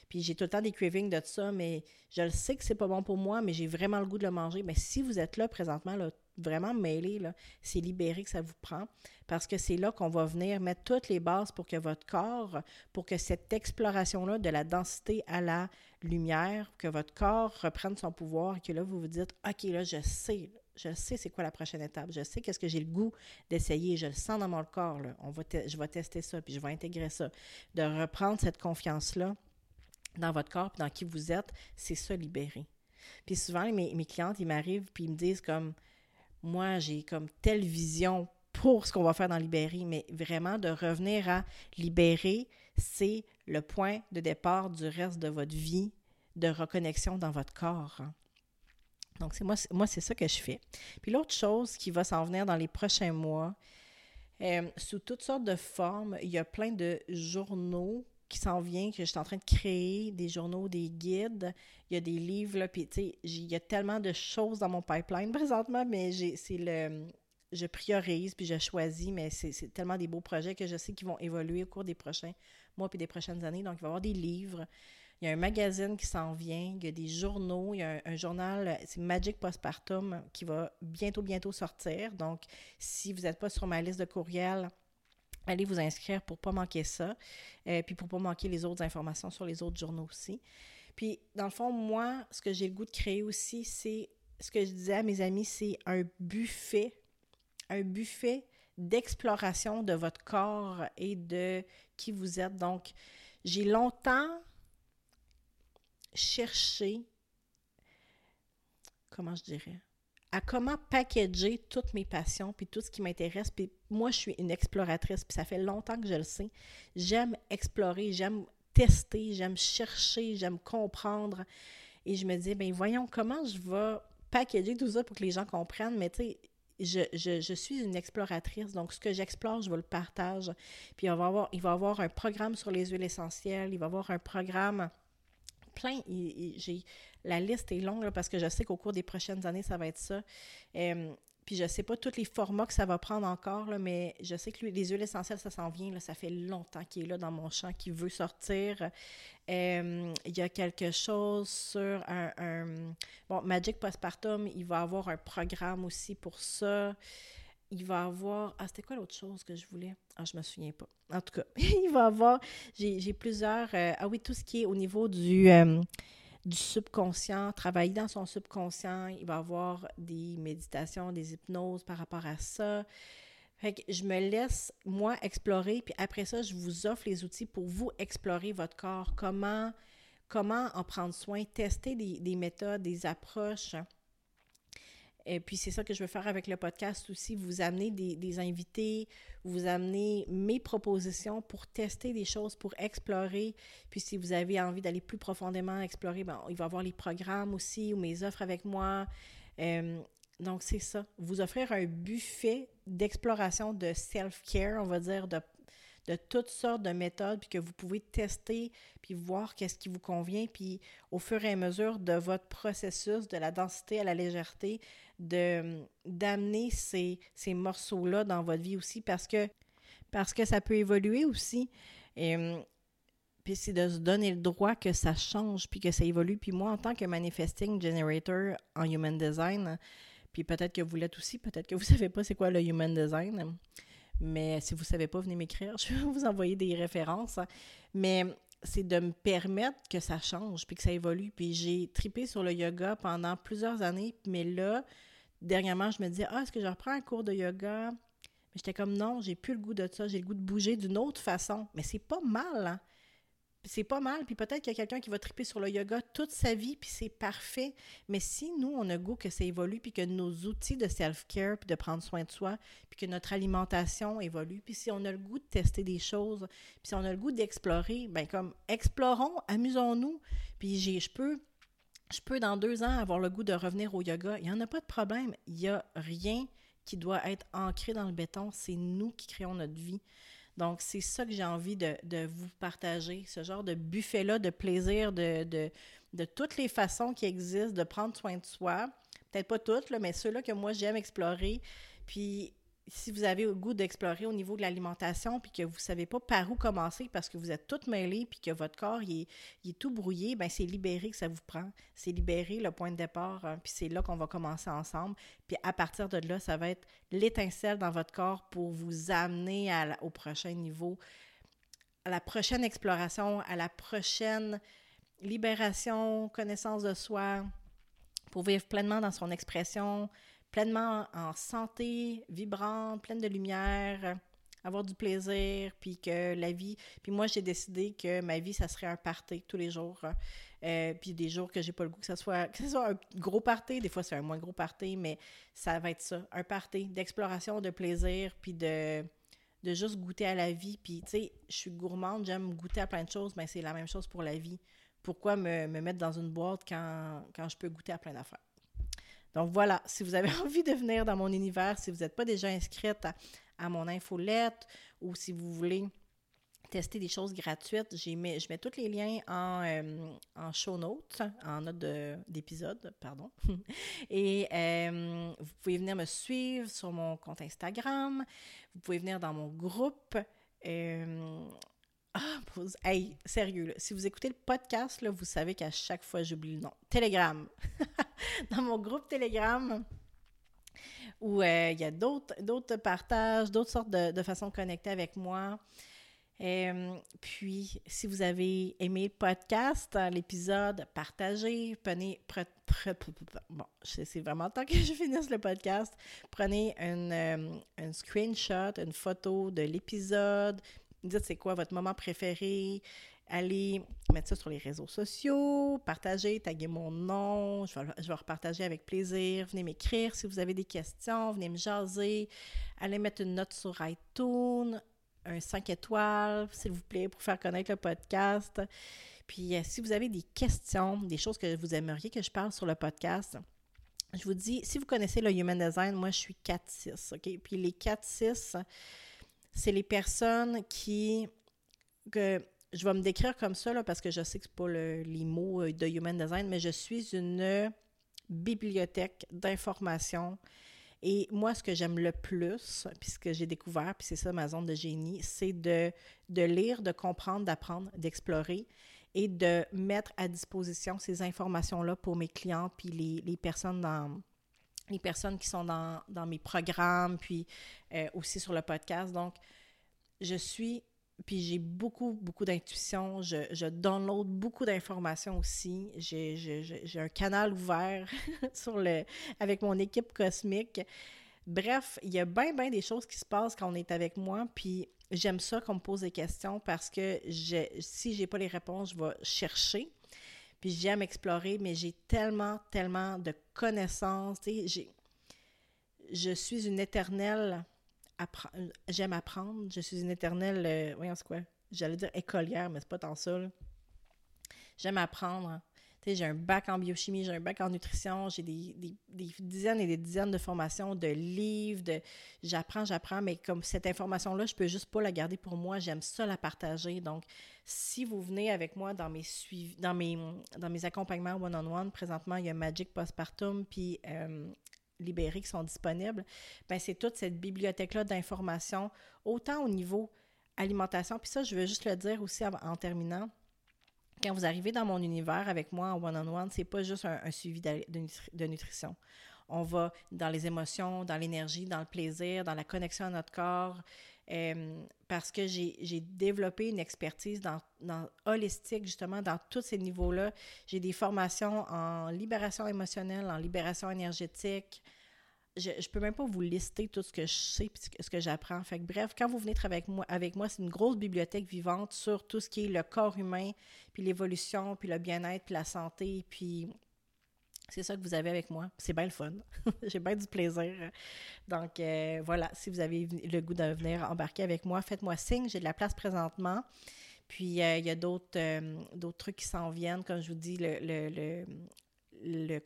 Puis j'ai tout le temps des cravings de ça, mais je le sais que c'est pas bon pour moi, mais j'ai vraiment le goût de le manger. Mais si vous êtes là présentement, là, vraiment mêlé, c'est libéré que ça vous prend, parce que c'est là qu'on va venir mettre toutes les bases pour que votre corps, pour que cette exploration-là de la densité à la lumière, que votre corps reprenne son pouvoir, et que là, vous vous dites, OK, là, je sais, je sais c'est quoi la prochaine étape, je sais qu'est-ce que j'ai le goût d'essayer, je le sens dans mon corps, là. On va je vais tester ça, puis je vais intégrer ça. De reprendre cette confiance-là dans votre corps, puis dans qui vous êtes, c'est ça, libérer. Puis souvent, mes, mes clientes, ils m'arrivent, puis ils me disent comme, moi, j'ai comme telle vision pour ce qu'on va faire dans Libérer, mais vraiment de revenir à libérer, c'est le point de départ du reste de votre vie de reconnexion dans votre corps. Hein. Donc, c'est moi, moi c'est ça que je fais. Puis l'autre chose qui va s'en venir dans les prochains mois, euh, sous toutes sortes de formes, il y a plein de journaux qui s'en viennent, que je suis en train de créer, des journaux, des guides, il y a des livres, là, puis tu sais, il y a tellement de choses dans mon pipeline présentement, mais c'est le... Je priorise, puis je choisis, mais c'est tellement des beaux projets que je sais qu'ils vont évoluer au cours des prochains mois puis des prochaines années. Donc, il va y avoir des livres, il y a un magazine qui s'en vient, il y a des journaux, il y a un, journal, c'est Magic Postpartum qui va bientôt, bientôt sortir. Donc, si vous n'êtes pas sur ma liste de courriels, allez vous inscrire pour pas manquer ça, euh, puis pour pas manquer les autres informations sur les autres journaux aussi. Puis, dans le fond, moi, ce que j'ai le goût de créer aussi, c'est ce que je disais à mes amis, c'est un buffet, un buffet d'exploration de votre corps et de qui vous êtes. Donc, j'ai longtemps chercher, comment je dirais, à comment packager toutes mes passions, puis tout ce qui m'intéresse. Puis moi, je suis une exploratrice, puis ça fait longtemps que je le sais. J'aime explorer, j'aime tester, j'aime chercher, j'aime comprendre. Et je me dis, ben voyons, comment je vais packager tout ça pour que les gens comprennent? Mais tu sais, je, je, je, suis une exploratrice, donc ce que j'explore, je vais le partage. Puis il va, avoir, il va y avoir un programme sur les huiles essentielles, il va y avoir un programme plein. La liste est longue parce que je sais qu'au cours des prochaines années, ça va être ça. Euh, puis je sais pas tous les formats que ça va prendre encore, là, mais je sais que les huiles essentielles, ça s'en vient. Ça fait longtemps qu'il est là dans mon champ, qu'il veut sortir. Euh, il y a quelque chose sur un, un, Bon, Magic Postpartum, il va avoir un programme aussi pour ça il va avoir. Ah, c'était quoi l'autre chose que je voulais? Ah, je me souviens pas. En tout cas, il va avoir. J'ai plusieurs. Euh, ah oui, tout ce qui est au niveau du, euh, du subconscient, travailler dans son subconscient. Il va avoir des méditations, des hypnoses par rapport à ça. Fait que je me laisse, moi, explorer, puis après ça, je vous offre les outils pour vous explorer votre corps. Comment, comment en prendre soin, tester des, des méthodes, des approches et puis c'est ça que je veux faire avec le podcast aussi, vous amener des, invités, vous amener mes propositions pour tester des choses, pour explorer. Puis si vous avez envie d'aller plus profondément explorer, ben, il va y avoir les programmes aussi ou mes offres avec moi. Euh, donc c'est ça, vous offrir un buffet d'exploration de self-care, on va dire, de, de toutes sortes de méthodes, puis que vous pouvez tester, puis voir qu'est-ce qui vous convient, puis au fur et à mesure de votre processus, de la densité à la légèreté, de d'amener ces, ces morceaux-là dans votre vie aussi, parce que, parce que ça peut évoluer aussi. Et, puis c'est de se donner le droit que ça change, puis que ça évolue. Puis moi, en tant que manifesting generator en human design, puis peut-être que vous l'êtes aussi, peut-être que vous ne savez pas c'est quoi le human design. Mais si vous ne savez pas, venez m'écrire. Je vais vous envoyer des références. Mais c'est de me permettre que ça change puis que ça évolue. Puis j'ai tripé sur le yoga pendant plusieurs années. Mais là, dernièrement, je me disais, ah, est-ce que je reprends un cours de yoga? Mais j'étais comme, non, j'ai plus le goût de ça. J'ai le goût de bouger d'une autre façon. Mais c'est pas mal, hein? c'est pas mal, puis peut-être qu'il y a quelqu'un qui va triper sur le yoga toute sa vie, puis c'est parfait. Mais si nous, on a goût que ça évolue, puis que nos outils de self-care, puis de prendre soin de soi, puis que notre alimentation évolue, puis si on a le goût de tester des choses, puis si on a le goût d'explorer, ben comme explorons, amusons-nous, puis je peux, je peux dans deux ans avoir le goût de revenir au yoga. Il n'y en a pas de problème. Il n'y a rien qui doit être ancré dans le béton. C'est nous qui créons notre vie. Donc, c'est ça que j'ai envie de, vous partager, ce genre de buffet-là de plaisir, de, de, toutes les façons qui existent, de prendre soin de soi. Peut-être pas toutes, mais ceux-là que moi j'aime explorer. Puis si vous avez le goût d'explorer au niveau de l'alimentation, puis que vous ne savez pas par où commencer parce que vous êtes tout mêlé, puis que votre corps il est, tout brouillé, ben c'est libéré que ça vous prend. C'est libérer le point de départ, hein, puis c'est là qu'on va commencer ensemble. Puis à partir de là, ça va être l'étincelle dans votre corps pour vous amener au prochain niveau, à la prochaine exploration, à la prochaine libération, connaissance de soi, pour vivre pleinement dans son expression, pleinement en santé, vibrante, pleine de lumière, avoir du plaisir, puis que la vie... Puis moi, j'ai décidé que ma vie, ça serait un party tous les jours. Euh, puis des jours que j'ai pas le goût que ce soit, que ce soit un gros party, des fois c'est un moins gros party, mais ça va être ça, un party d'exploration, de plaisir, puis de, juste goûter à la vie. Puis tu sais, je suis gourmande, j'aime goûter à plein de choses, mais c'est la même chose pour la vie. Pourquoi me, me mettre dans une boîte quand, quand je peux goûter à plein d'affaires? Donc voilà, si vous avez envie de venir dans mon univers, si vous n'êtes pas déjà inscrite à, mon infolette ou si vous voulez tester des choses gratuites, je mets tous les liens en, euh, show notes, en note d'épisode, pardon. Et euh, vous pouvez venir me suivre sur mon compte Instagram, vous pouvez venir dans mon groupe. Euh, ah, hey, sérieux, si vous écoutez le podcast, là, vous savez qu'à chaque fois, j'oublie le nom. Telegram. Dans mon groupe Telegram, où euh, il y a d'autres partages, d'autres sortes de, façons de connecter avec moi. Euh, puis, si vous avez aimé le podcast, l'épisode, partagez, prenez, bon, c'est vraiment temps que je finisse le podcast. Prenez une, euh, un screenshot, une photo de l'épisode, dites c'est quoi votre moment préféré. Allez mettre ça sur les réseaux sociaux, partagez, taguez mon nom, je vais, je vais repartager avec plaisir. Venez m'écrire si vous avez des questions, venez me jaser. Allez mettre une note sur iTunes, un 5 étoiles, s'il vous plaît, pour faire connaître le podcast. Puis euh, si vous avez des questions, des choses que vous aimeriez que je parle sur le podcast, je vous dis, si vous connaissez le Human Design, moi je suis 4-6, OK? Puis les 4-6, c'est les personnes qui. que je vais me décrire comme ça là, parce que je sais que ce pas les mots euh, de Human Design, mais je suis une bibliothèque d'informations. Et moi, ce que j'aime le plus, puis ce que j'ai découvert, puis c'est ça ma zone de génie, c'est de, de lire, de comprendre, d'apprendre, d'explorer et de mettre à disposition ces informations-là pour mes clients, puis les, les personnes dans, les personnes qui sont dans, mes programmes, puis euh, aussi sur le podcast. Donc, je suis, puis j'ai beaucoup, beaucoup d'intuition. Je, je download beaucoup d'informations aussi. J'ai un canal ouvert sur le, avec mon équipe cosmique. Bref, il y a bien, bien des choses qui se passent quand on est avec moi, puis j'aime ça qu'on me pose des questions parce que je, si j'ai pas les réponses, je vais chercher. Puis j'aime explorer, mais j'ai tellement, tellement de connaissances. je suis une éternelle. J'aime apprendre. Je suis une éternelle. Euh, voyons, c'est quoi? J'allais dire écolière, mais c'est pas tant ça. J'aime apprendre. j'ai un bac en biochimie, j'ai un bac en nutrition, j'ai des, dizaines et des dizaines de formations, de livres, de j'apprends, j'apprends, mais comme cette information-là, je peux juste pas la garder pour moi, j'aime ça la partager. Donc, si vous venez avec moi dans mes suivis, dans mes, dans mes accompagnements one-on-one, présentement, il y a Magic Postpartum, puis euh, Libéré qui sont disponibles, ben c'est toute cette bibliothèque-là d'informations, autant au niveau alimentation, puis ça, je veux juste le dire aussi en terminant, quand vous arrivez dans mon univers avec moi en one-on-one, c'est pas juste un, suivi de, nutrition. On va dans les émotions, dans l'énergie, dans le plaisir, dans la connexion à notre corps, euh, parce que j'ai développé une expertise dans, holistique, justement, dans tous ces niveaux-là. J'ai des formations en libération émotionnelle, en libération énergétique, je ne peux même pas vous lister tout ce que je sais et ce que j'apprends. Fait bref, quand vous venez travailler avec moi, avec moi c'est une grosse bibliothèque vivante sur tout ce qui est le corps humain, puis l'évolution, puis le bien-être, puis la santé, puis c'est ça que vous avez avec moi. C'est bien le fun. J'ai bien du plaisir. Donc, euh, voilà, si vous avez le goût de venir embarquer avec moi, faites-moi signe. J'ai de la place présentement. Puis, euh, il y a d'autres euh, d'autres trucs qui s'en viennent. Comme je vous dis, le, le, le, le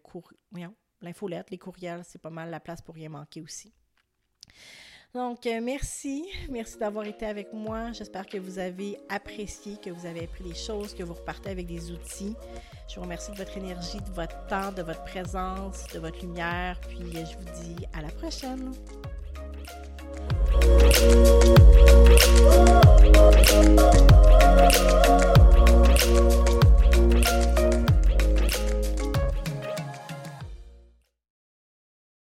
l'infolette, les courriels, c'est pas mal la place pour rien manquer aussi. Donc, euh, merci. Merci d'avoir été avec moi. J'espère que vous avez apprécié, que vous avez appris les choses, que vous repartez avec des outils. Je vous remercie de votre énergie, de votre temps, de votre présence, de votre lumière. Puis, euh, je vous dis à la prochaine.